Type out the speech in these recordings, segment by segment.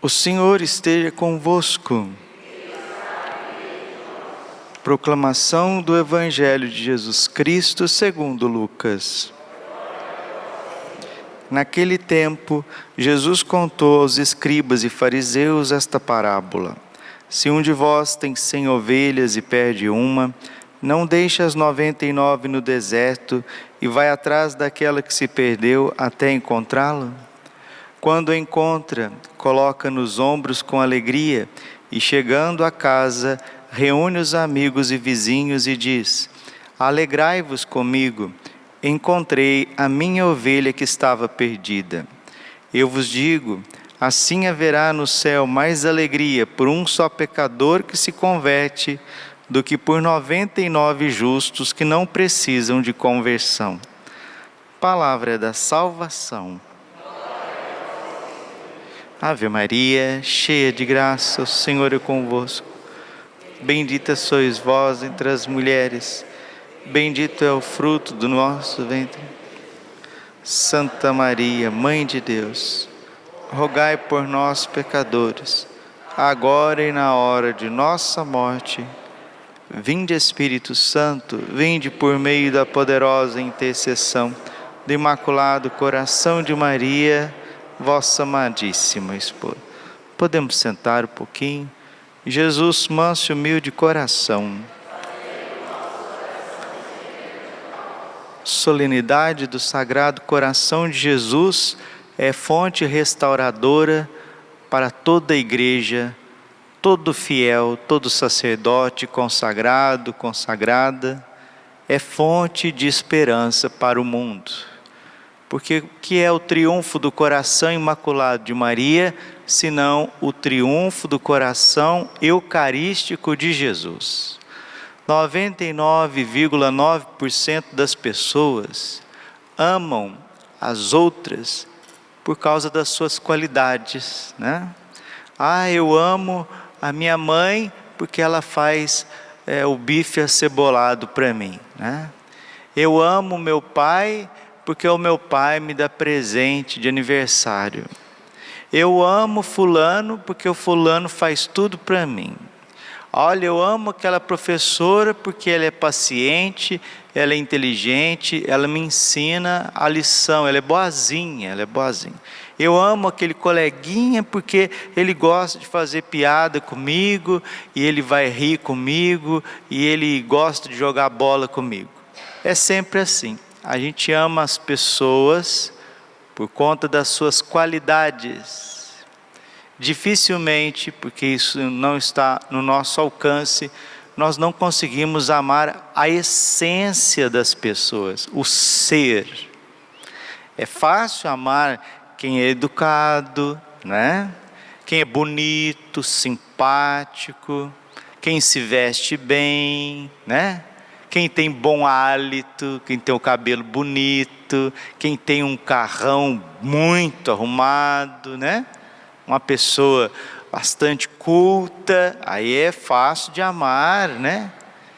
O Senhor esteja convosco. Proclamação do Evangelho de Jesus Cristo segundo Lucas. Naquele tempo, Jesus contou aos escribas e fariseus esta parábola: Se um de vós tem cem ovelhas e perde uma, não deixe as noventa e nove no deserto e vai atrás daquela que se perdeu até encontrá-la? Quando encontra, coloca nos ombros com alegria e, chegando a casa, reúne os amigos e vizinhos e diz: Alegrai-vos comigo, encontrei a minha ovelha que estava perdida. Eu vos digo, assim haverá no céu mais alegria por um só pecador que se converte do que por noventa e nove justos que não precisam de conversão. Palavra da salvação. Ave Maria, cheia de graça, o Senhor é convosco. Bendita sois vós entre as mulheres, bendito é o fruto do nosso ventre. Santa Maria, Mãe de Deus, rogai por nós, pecadores, agora e na hora de nossa morte. Vinde, Espírito Santo, vinde por meio da poderosa intercessão do Imaculado Coração de Maria vossa amadíssima esposa. Podemos sentar um pouquinho? Jesus, manso e humilde coração. Solenidade do Sagrado Coração de Jesus é fonte restauradora para toda a igreja, todo fiel, todo sacerdote consagrado, consagrada, é fonte de esperança para o mundo. Porque o que é o triunfo do coração imaculado de Maria, senão o triunfo do coração eucarístico de Jesus? 99,9% das pessoas amam as outras por causa das suas qualidades, né? Ah, eu amo a minha mãe porque ela faz é, o bife acebolado para mim, né? Eu amo meu pai porque o meu pai me dá presente de aniversário. Eu amo Fulano porque o Fulano faz tudo para mim. Olha, eu amo aquela professora porque ela é paciente, ela é inteligente, ela me ensina a lição, ela é boazinha, ela é boazinha. Eu amo aquele coleguinha porque ele gosta de fazer piada comigo e ele vai rir comigo e ele gosta de jogar bola comigo. É sempre assim a gente ama as pessoas por conta das suas qualidades. Dificilmente, porque isso não está no nosso alcance, nós não conseguimos amar a essência das pessoas, o ser. É fácil amar quem é educado, né? Quem é bonito, simpático, quem se veste bem, né? Quem tem bom hálito, quem tem o cabelo bonito, quem tem um carrão muito arrumado, né? Uma pessoa bastante culta, aí é fácil de amar, né?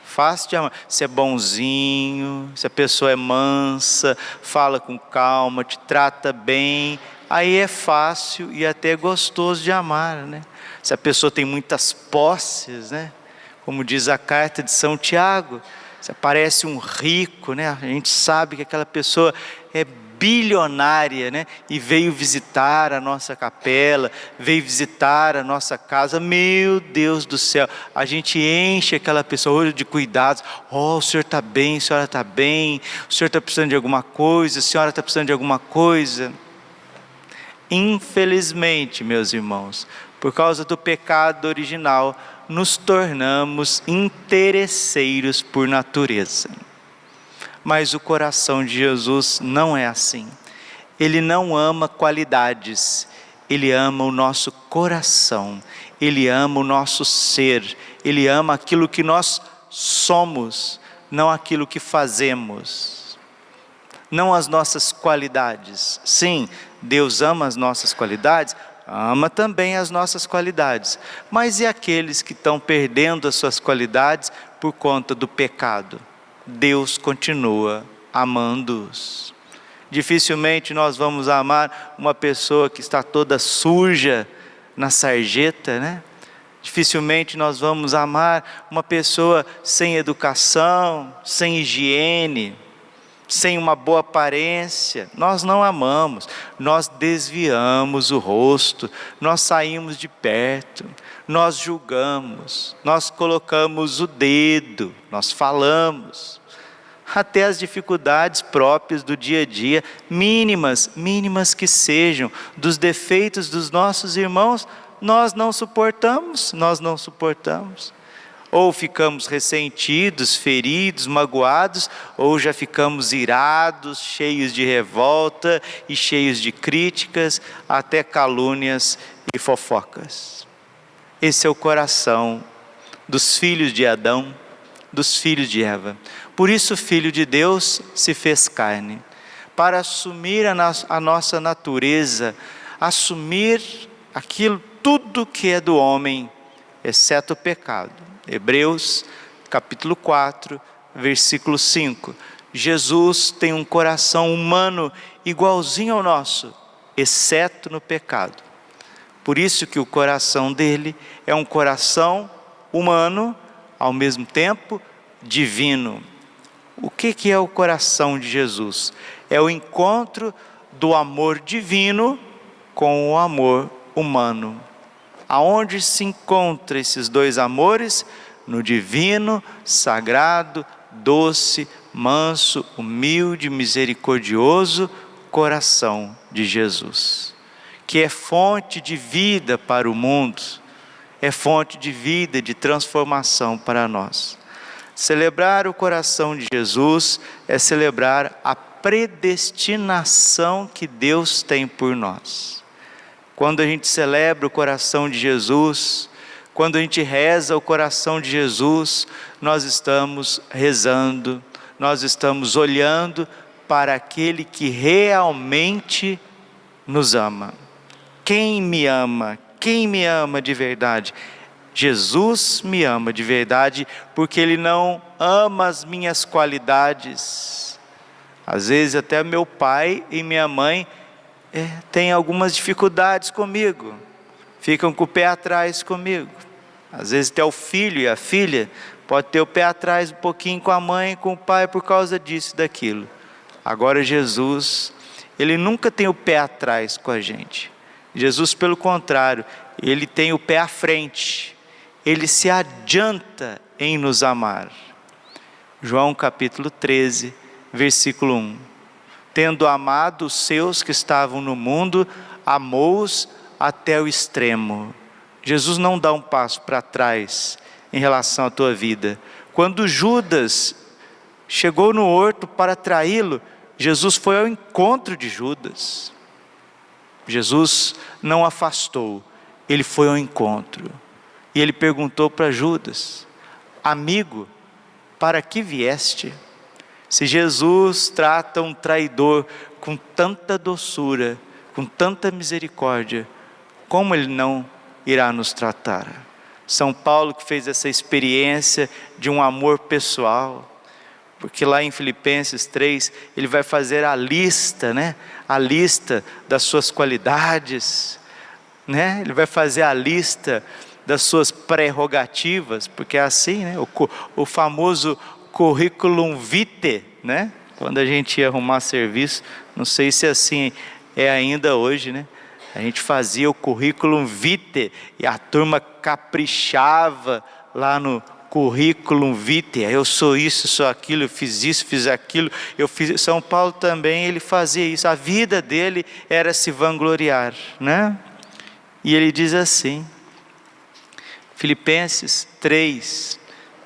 Fácil de amar. Se é bonzinho, se a pessoa é mansa, fala com calma, te trata bem, aí é fácil e até gostoso de amar, né? Se a pessoa tem muitas posses, né? Como diz a carta de São Tiago, você parece um rico, né? A gente sabe que aquela pessoa é bilionária, né? E veio visitar a nossa capela, veio visitar a nossa casa. Meu Deus do céu, a gente enche aquela pessoa de cuidados. Oh, o senhor está bem, a senhora está bem, o senhor está precisando de alguma coisa, a senhora está precisando de alguma coisa. Infelizmente, meus irmãos, por causa do pecado original, nos tornamos interesseiros por natureza. Mas o coração de Jesus não é assim. Ele não ama qualidades, ele ama o nosso coração, ele ama o nosso ser, ele ama aquilo que nós somos, não aquilo que fazemos. Não as nossas qualidades. Sim, Deus ama as nossas qualidades, ama também as nossas qualidades. Mas e aqueles que estão perdendo as suas qualidades por conta do pecado? Deus continua amando-os. Dificilmente nós vamos amar uma pessoa que está toda suja, na sarjeta, né? Dificilmente nós vamos amar uma pessoa sem educação, sem higiene, sem uma boa aparência. Nós não amamos, nós desviamos o rosto, nós saímos de perto, nós julgamos, nós colocamos o dedo, nós falamos. Até as dificuldades próprias do dia a dia, mínimas, mínimas que sejam, dos defeitos dos nossos irmãos, nós não suportamos, nós não suportamos. Ou ficamos ressentidos, feridos, magoados, ou já ficamos irados, cheios de revolta e cheios de críticas, até calúnias e fofocas. Esse é o coração dos filhos de Adão, dos filhos de Eva. Por isso, o Filho de Deus se fez carne, para assumir a, no a nossa natureza, assumir aquilo tudo que é do homem, exceto o pecado. Hebreus, capítulo 4, versículo 5. Jesus tem um coração humano igualzinho ao nosso, exceto no pecado. Por isso que o coração dele é um coração humano, ao mesmo tempo divino. O que, que é o coração de Jesus? É o encontro do amor divino com o amor humano. Aonde se encontram esses dois amores? No divino, sagrado, doce, manso, humilde, misericordioso coração de Jesus, que é fonte de vida para o mundo, é fonte de vida, de transformação para nós. Celebrar o coração de Jesus é celebrar a predestinação que Deus tem por nós. Quando a gente celebra o coração de Jesus, quando a gente reza o coração de Jesus, nós estamos rezando, nós estamos olhando para aquele que realmente nos ama. Quem me ama? Quem me ama de verdade? Jesus me ama de verdade, porque Ele não ama as minhas qualidades. Às vezes, até meu pai e minha mãe é, têm algumas dificuldades comigo, ficam com o pé atrás comigo. Às vezes até o filho e a filha pode ter o pé atrás um pouquinho com a mãe, com o pai por causa disso daquilo. Agora Jesus, ele nunca tem o pé atrás com a gente. Jesus, pelo contrário, ele tem o pé à frente. Ele se adianta em nos amar. João capítulo 13, versículo 1 tendo amado os seus que estavam no mundo, amou-os até o extremo. Jesus não dá um passo para trás em relação à tua vida. Quando Judas chegou no horto para traí-lo, Jesus foi ao encontro de Judas. Jesus não afastou, ele foi ao encontro. E ele perguntou para Judas: Amigo, para que vieste? Se Jesus trata um traidor com tanta doçura, com tanta misericórdia, como ele não irá nos tratar? São Paulo que fez essa experiência de um amor pessoal, porque lá em Filipenses 3, ele vai fazer a lista, né? A lista das suas qualidades, né? Ele vai fazer a lista das suas prerrogativas, porque é assim, né? O, o famoso curriculum vitae, né? Quando a gente ia arrumar serviço, não sei se assim é ainda hoje, né? A gente fazia o currículo vitae e a turma caprichava lá no currículo vitae. Eu sou isso, sou aquilo, eu fiz isso, fiz aquilo. Eu fiz São Paulo também, ele fazia isso. A vida dele era se vangloriar, né? E ele diz assim: Filipenses 3,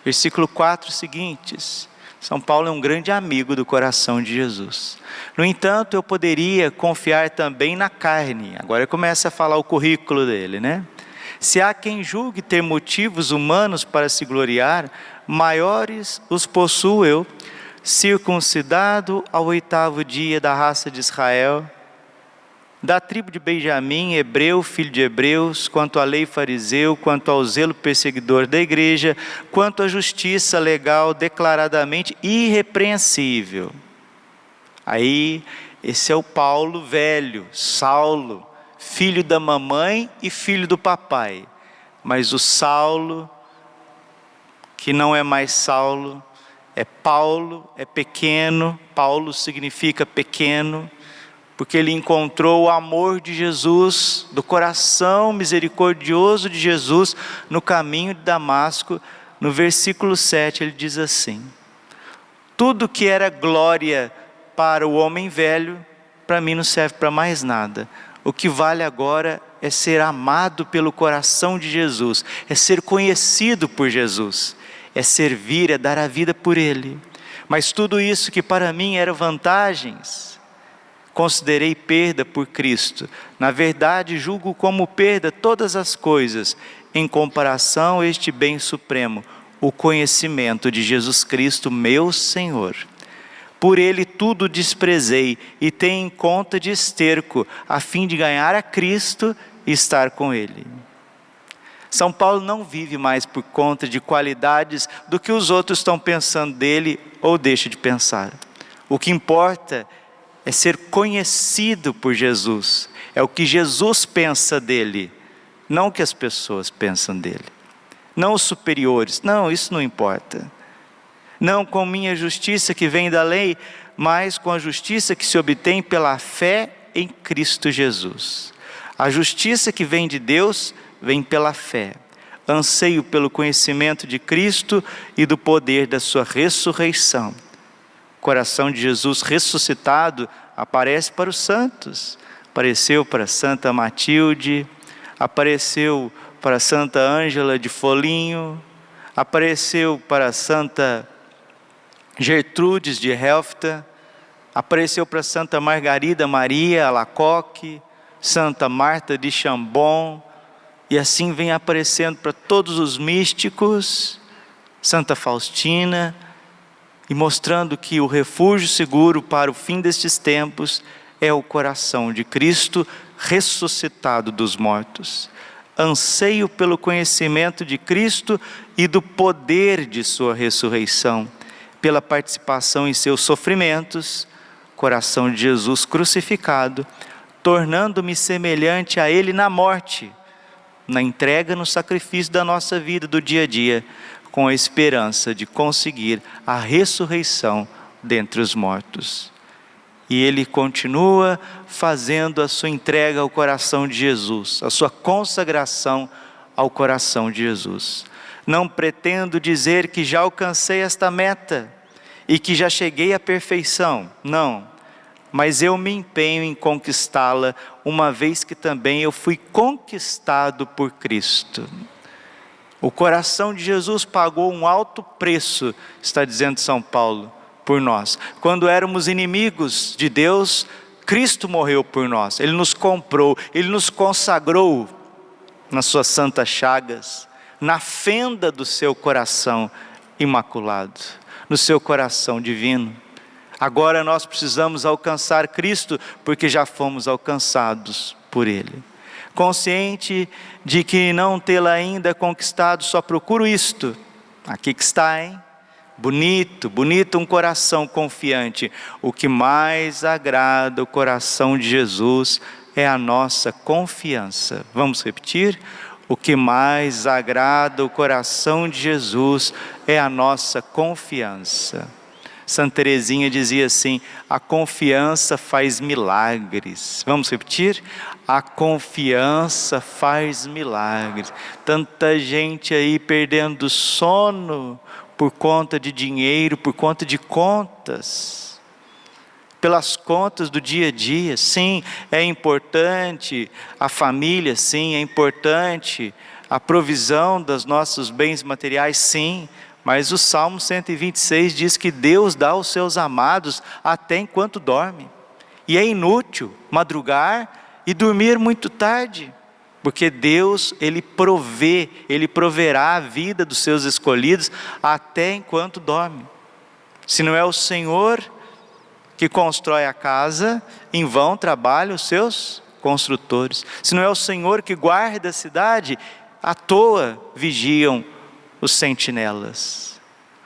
versículo 4 seguintes. São Paulo é um grande amigo do coração de Jesus. No entanto, eu poderia confiar também na carne. Agora começa a falar o currículo dele, né? Se há quem julgue ter motivos humanos para se gloriar, maiores os possuo eu, circuncidado ao oitavo dia da raça de Israel, da tribo de Benjamim, hebreu, filho de hebreus, quanto à lei fariseu, quanto ao zelo perseguidor da igreja, quanto à justiça legal declaradamente irrepreensível. Aí, esse é o Paulo velho, Saulo, filho da mamãe e filho do papai. Mas o Saulo, que não é mais Saulo, é Paulo, é pequeno, Paulo significa pequeno, porque ele encontrou o amor de Jesus, do coração misericordioso de Jesus, no caminho de Damasco. No versículo 7 ele diz assim: Tudo que era glória para o homem velho, para mim não serve para mais nada. O que vale agora é ser amado pelo coração de Jesus, é ser conhecido por Jesus, é servir, é dar a vida por Ele. Mas tudo isso que para mim era vantagens, considerei perda por Cristo. Na verdade, julgo como perda todas as coisas em comparação a este bem supremo, o conhecimento de Jesus Cristo, meu Senhor por ele tudo desprezei e tenho em conta de esterco, a fim de ganhar a Cristo e estar com ele. São Paulo não vive mais por conta de qualidades do que os outros estão pensando dele ou deixa de pensar. O que importa é ser conhecido por Jesus, é o que Jesus pensa dele, não o que as pessoas pensam dele. Não os superiores, não, isso não importa não com minha justiça que vem da lei, mas com a justiça que se obtém pela fé em Cristo Jesus. A justiça que vem de Deus vem pela fé. Anseio pelo conhecimento de Cristo e do poder da sua ressurreição. Coração de Jesus ressuscitado aparece para os santos. Apareceu para Santa Matilde, apareceu para Santa Ângela de Folinho, apareceu para Santa Gertrudes de Helfta, apareceu para Santa Margarida Maria Alacoque, Santa Marta de Chambon, e assim vem aparecendo para todos os místicos, Santa Faustina, e mostrando que o refúgio seguro para o fim destes tempos é o coração de Cristo ressuscitado dos mortos. Anseio pelo conhecimento de Cristo e do poder de Sua ressurreição pela participação em seus sofrimentos, coração de Jesus crucificado, tornando-me semelhante a Ele na morte, na entrega, no sacrifício da nossa vida, do dia a dia, com a esperança de conseguir a ressurreição dentre os mortos. E ele continua fazendo a sua entrega ao coração de Jesus, a sua consagração ao coração de Jesus. Não pretendo dizer que já alcancei esta meta e que já cheguei à perfeição. Não. Mas eu me empenho em conquistá-la, uma vez que também eu fui conquistado por Cristo. O coração de Jesus pagou um alto preço, está dizendo São Paulo, por nós. Quando éramos inimigos de Deus, Cristo morreu por nós, Ele nos comprou, Ele nos consagrou nas suas santas chagas na fenda do seu coração imaculado, no seu coração divino. Agora nós precisamos alcançar Cristo, porque já fomos alcançados por Ele. Consciente de que não tê-la ainda conquistado, só procuro isto. Aqui que está, hein? Bonito, bonito um coração confiante. O que mais agrada o coração de Jesus é a nossa confiança. Vamos repetir? O que mais agrada o coração de Jesus é a nossa confiança. Santa Teresinha dizia assim: a confiança faz milagres. Vamos repetir? A confiança faz milagres. Tanta gente aí perdendo sono por conta de dinheiro, por conta de contas pelas contas do dia a dia. Sim, é importante a família, sim, é importante a provisão dos nossos bens materiais, sim. Mas o Salmo 126 diz que Deus dá aos seus amados até enquanto dorme. E é inútil madrugar e dormir muito tarde, porque Deus, Ele provê, Ele proverá a vida dos seus escolhidos até enquanto dorme. Se não é o Senhor que constrói a casa, em vão trabalham os seus construtores. Se não é o Senhor que guarda a cidade, à toa vigiam os sentinelas.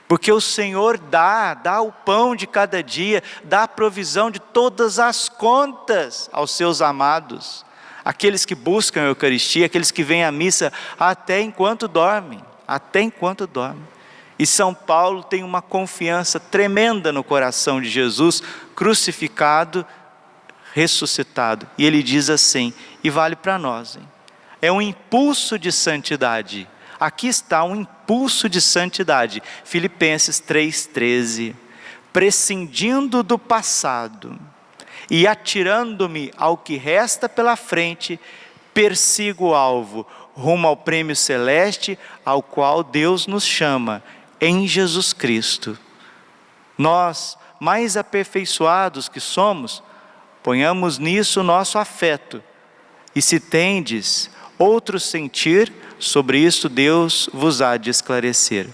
Porque o Senhor dá, dá o pão de cada dia, dá a provisão de todas as contas aos seus amados. aqueles que buscam a Eucaristia, aqueles que vêm à missa até enquanto dormem, até enquanto dormem. E São Paulo tem uma confiança tremenda no coração de Jesus, crucificado, ressuscitado. E ele diz assim, e vale para nós, hein? é um impulso de santidade. Aqui está um impulso de santidade. Filipenses 3,13. Prescindindo do passado e atirando-me ao que resta pela frente, persigo o alvo, rumo ao prêmio celeste ao qual Deus nos chama em Jesus Cristo. Nós, mais aperfeiçoados que somos, ponhamos nisso o nosso afeto. E se tendes outro sentir, sobre isso Deus vos há de esclarecer.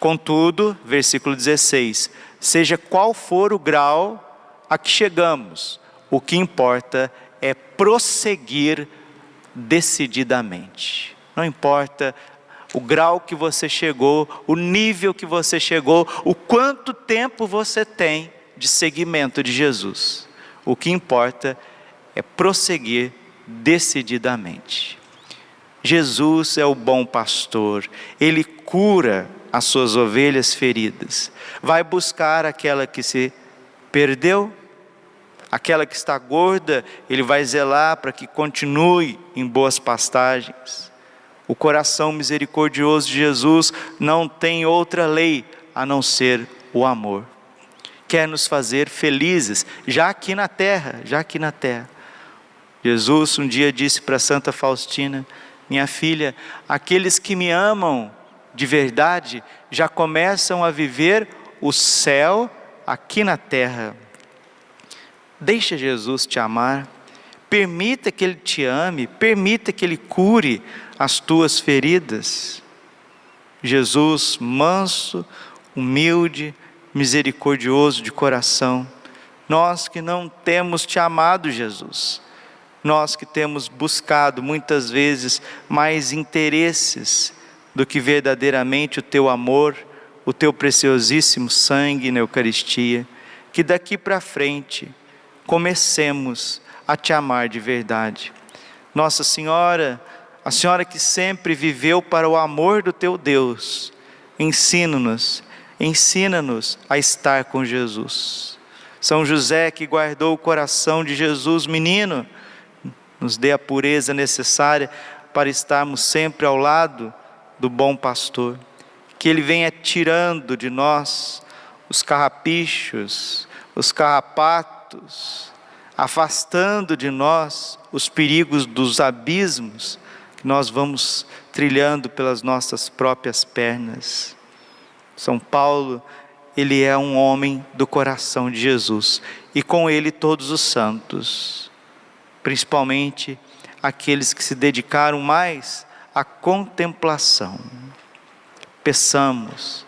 Contudo, versículo 16: seja qual for o grau a que chegamos, o que importa é prosseguir decididamente. Não importa o grau que você chegou, o nível que você chegou, o quanto tempo você tem de seguimento de Jesus. O que importa é prosseguir decididamente. Jesus é o bom pastor, ele cura as suas ovelhas feridas, vai buscar aquela que se perdeu, aquela que está gorda, ele vai zelar para que continue em boas pastagens. O coração misericordioso de Jesus não tem outra lei a não ser o amor. Quer nos fazer felizes, já aqui na terra, já aqui na terra. Jesus um dia disse para Santa Faustina: Minha filha, aqueles que me amam de verdade já começam a viver o céu aqui na terra. Deixa Jesus te amar, permita que Ele te ame, permita que Ele cure as tuas feridas. Jesus, manso, humilde, misericordioso de coração, nós que não temos te amado, Jesus, nós que temos buscado muitas vezes mais interesses do que verdadeiramente o teu amor, o teu preciosíssimo sangue na Eucaristia, que daqui para frente comecemos a te amar de verdade. Nossa Senhora, a senhora que sempre viveu para o amor do teu Deus, ensina-nos, ensina-nos a estar com Jesus. São José que guardou o coração de Jesus, menino, nos dê a pureza necessária para estarmos sempre ao lado do bom pastor. Que ele venha tirando de nós os carrapichos, os carrapatos, afastando de nós os perigos dos abismos que nós vamos trilhando pelas nossas próprias pernas. São Paulo, ele é um homem do coração de Jesus e com ele todos os santos, principalmente aqueles que se dedicaram mais à contemplação. Peçamos,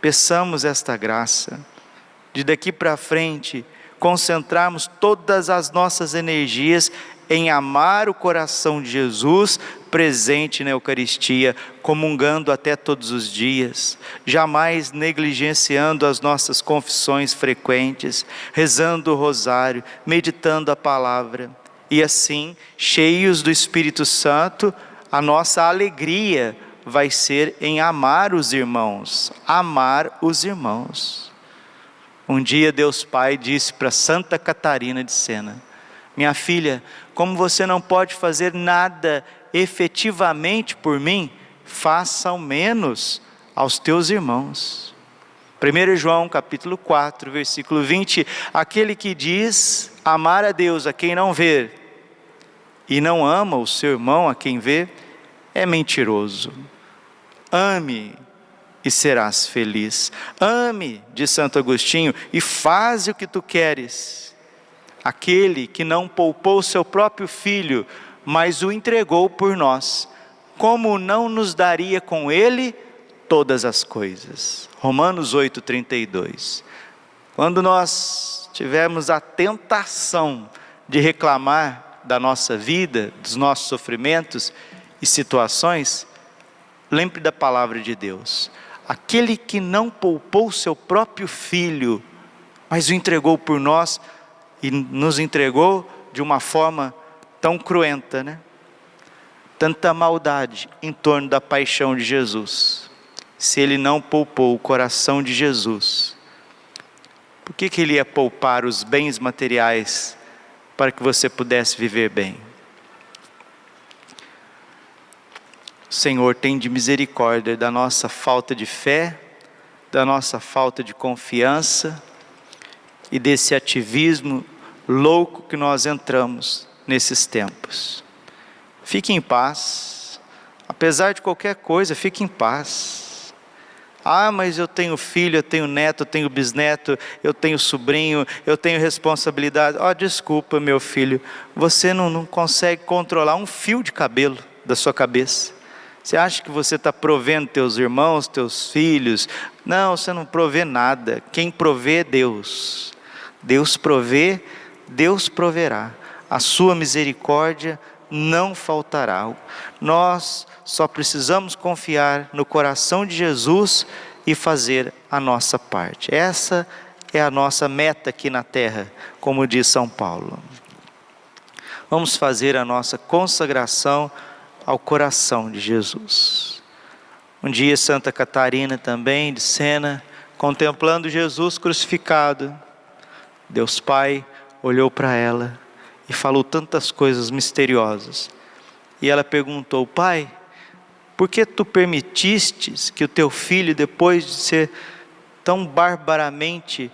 peçamos esta graça, de daqui para frente concentrarmos todas as nossas energias em amar o coração de Jesus presente na Eucaristia, comungando até todos os dias, jamais negligenciando as nossas confissões frequentes, rezando o rosário, meditando a palavra, e assim, cheios do Espírito Santo, a nossa alegria vai ser em amar os irmãos, amar os irmãos. Um dia Deus Pai disse para Santa Catarina de Sena: Minha filha, como você não pode fazer nada efetivamente por mim, faça ao menos aos teus irmãos. 1 João capítulo 4, versículo 20, aquele que diz amar a Deus a quem não vê e não ama o seu irmão a quem vê, é mentiroso. Ame e serás feliz. Ame, diz Santo Agostinho, e faz o que tu queres. Aquele que não poupou seu próprio filho, mas o entregou por nós, como não nos daria com ele todas as coisas? Romanos 8:32. Quando nós tivermos a tentação de reclamar da nossa vida, dos nossos sofrimentos e situações, lembre da palavra de Deus. Aquele que não poupou seu próprio filho, mas o entregou por nós e nos entregou de uma forma tão cruenta, né? Tanta maldade em torno da paixão de Jesus. Se ele não poupou o coração de Jesus, por que, que ele ia poupar os bens materiais para que você pudesse viver bem? Senhor, tem de misericórdia da nossa falta de fé, da nossa falta de confiança e desse ativismo louco que nós entramos nesses tempos. Fique em paz, apesar de qualquer coisa, fique em paz. Ah, mas eu tenho filho, eu tenho neto, eu tenho bisneto, eu tenho sobrinho, eu tenho responsabilidade. Oh, desculpa, meu filho, você não, não consegue controlar um fio de cabelo da sua cabeça. Você acha que você está provendo teus irmãos, teus filhos? Não, você não provê nada. Quem provê é Deus. Deus provê, Deus proverá. A sua misericórdia não faltará. Nós só precisamos confiar no coração de Jesus e fazer a nossa parte. Essa é a nossa meta aqui na terra, como diz São Paulo. Vamos fazer a nossa consagração ao coração de Jesus. Um dia, Santa Catarina também, de Sena, contemplando Jesus crucificado, Deus Pai olhou para ela e falou tantas coisas misteriosas. E ela perguntou: Pai, por que tu permitistes que o teu filho, depois de ser tão barbaramente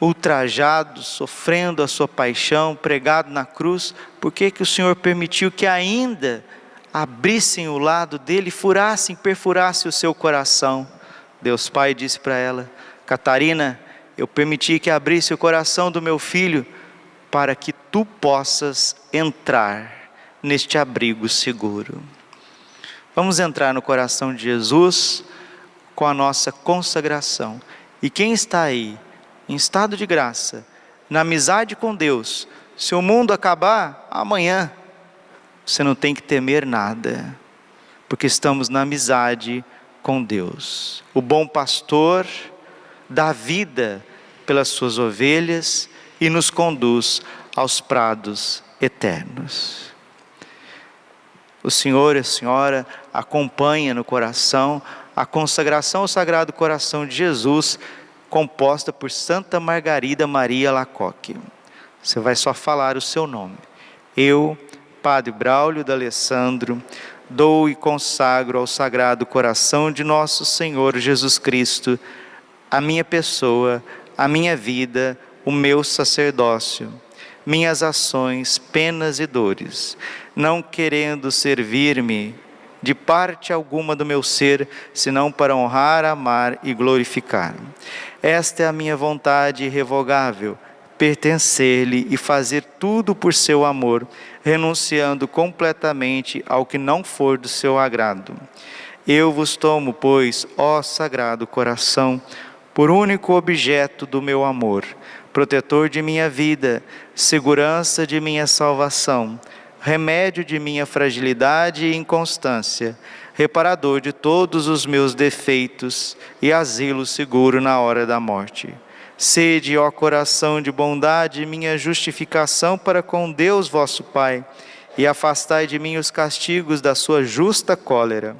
ultrajado, sofrendo a sua paixão, pregado na cruz, por que, que o Senhor permitiu que ainda abrissem o lado dele, furassem, perfurassem o seu coração. Deus Pai disse para ela: Catarina, eu permiti que abrisse o coração do meu filho para que tu possas entrar neste abrigo seguro. Vamos entrar no coração de Jesus com a nossa consagração. E quem está aí, em estado de graça, na amizade com Deus, se o mundo acabar amanhã, você não tem que temer nada, porque estamos na amizade com Deus. O bom pastor dá vida pelas suas ovelhas e nos conduz aos prados eternos. O Senhor e a Senhora acompanha no coração a consagração ao Sagrado Coração de Jesus, composta por Santa Margarida Maria Lacoque. Você vai só falar o seu nome. Eu Padre Braulio D'Alessandro, dou e consagro ao Sagrado Coração de nosso Senhor Jesus Cristo a minha pessoa, a minha vida, o meu sacerdócio, minhas ações, penas e dores, não querendo servir-me de parte alguma do meu ser, senão para honrar, amar e glorificar. Esta é a minha vontade irrevogável pertencer-lhe e fazer tudo por seu amor, renunciando completamente ao que não for do seu agrado. Eu vos tomo, pois, ó Sagrado Coração, por único objeto do meu amor, protetor de minha vida, segurança de minha salvação, remédio de minha fragilidade e inconstância, reparador de todos os meus defeitos e asilo seguro na hora da morte. Sede, ó coração de bondade, minha justificação para com Deus vosso Pai, e afastai de mim os castigos da sua justa cólera.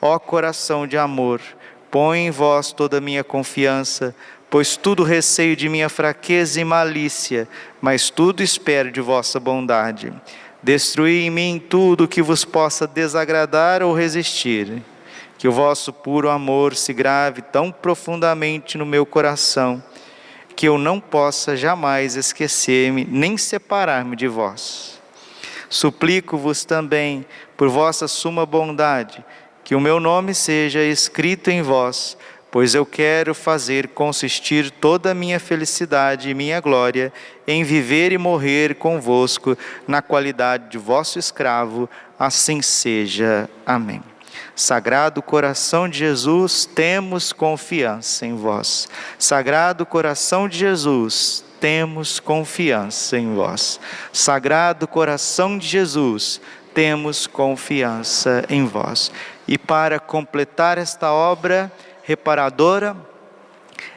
Ó coração de amor, põe em vós toda a minha confiança, pois tudo receio de minha fraqueza e malícia, mas tudo espero de vossa bondade. Destruí em mim tudo que vos possa desagradar ou resistir. Que o vosso puro amor se grave tão profundamente no meu coração que eu não possa jamais esquecer-me nem separar-me de vós. Suplico-vos também, por vossa suma bondade, que o meu nome seja escrito em vós, pois eu quero fazer consistir toda a minha felicidade e minha glória em viver e morrer convosco na qualidade de vosso escravo, assim seja. Amém. Sagrado coração de Jesus, temos confiança em vós. Sagrado coração de Jesus, temos confiança em vós. Sagrado coração de Jesus, temos confiança em vós. E para completar esta obra reparadora,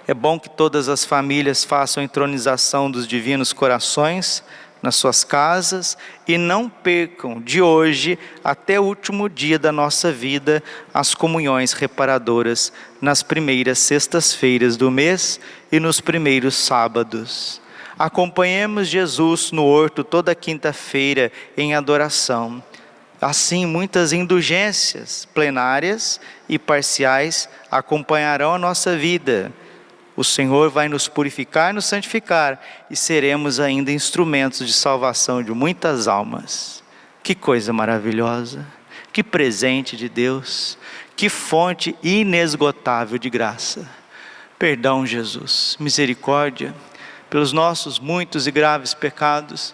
é bom que todas as famílias façam a entronização dos divinos corações nas suas casas e não percam de hoje até o último dia da nossa vida as comunhões reparadoras nas primeiras sextas-feiras do mês e nos primeiros sábados. Acompanhemos Jesus no horto toda quinta-feira em adoração. Assim, muitas indulgências plenárias e parciais acompanharão a nossa vida o Senhor vai nos purificar nos santificar e seremos ainda instrumentos de salvação de muitas almas. Que coisa maravilhosa! Que presente de Deus! Que fonte inesgotável de graça! Perdão, Jesus, misericórdia pelos nossos muitos e graves pecados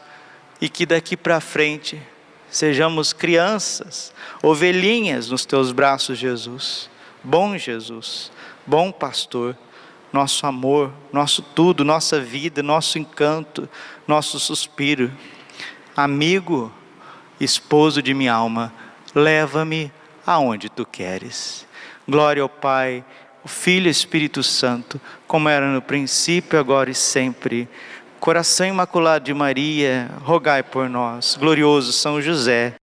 e que daqui para frente sejamos crianças, ovelhinhas nos teus braços, Jesus. Bom Jesus, bom pastor nosso amor, nosso tudo, nossa vida, nosso encanto, nosso suspiro. Amigo, esposo de minha alma, leva-me aonde tu queres. Glória ao Pai, o Filho e Espírito Santo, como era no princípio, agora e sempre. Coração imaculado de Maria, rogai por nós. Glorioso São José.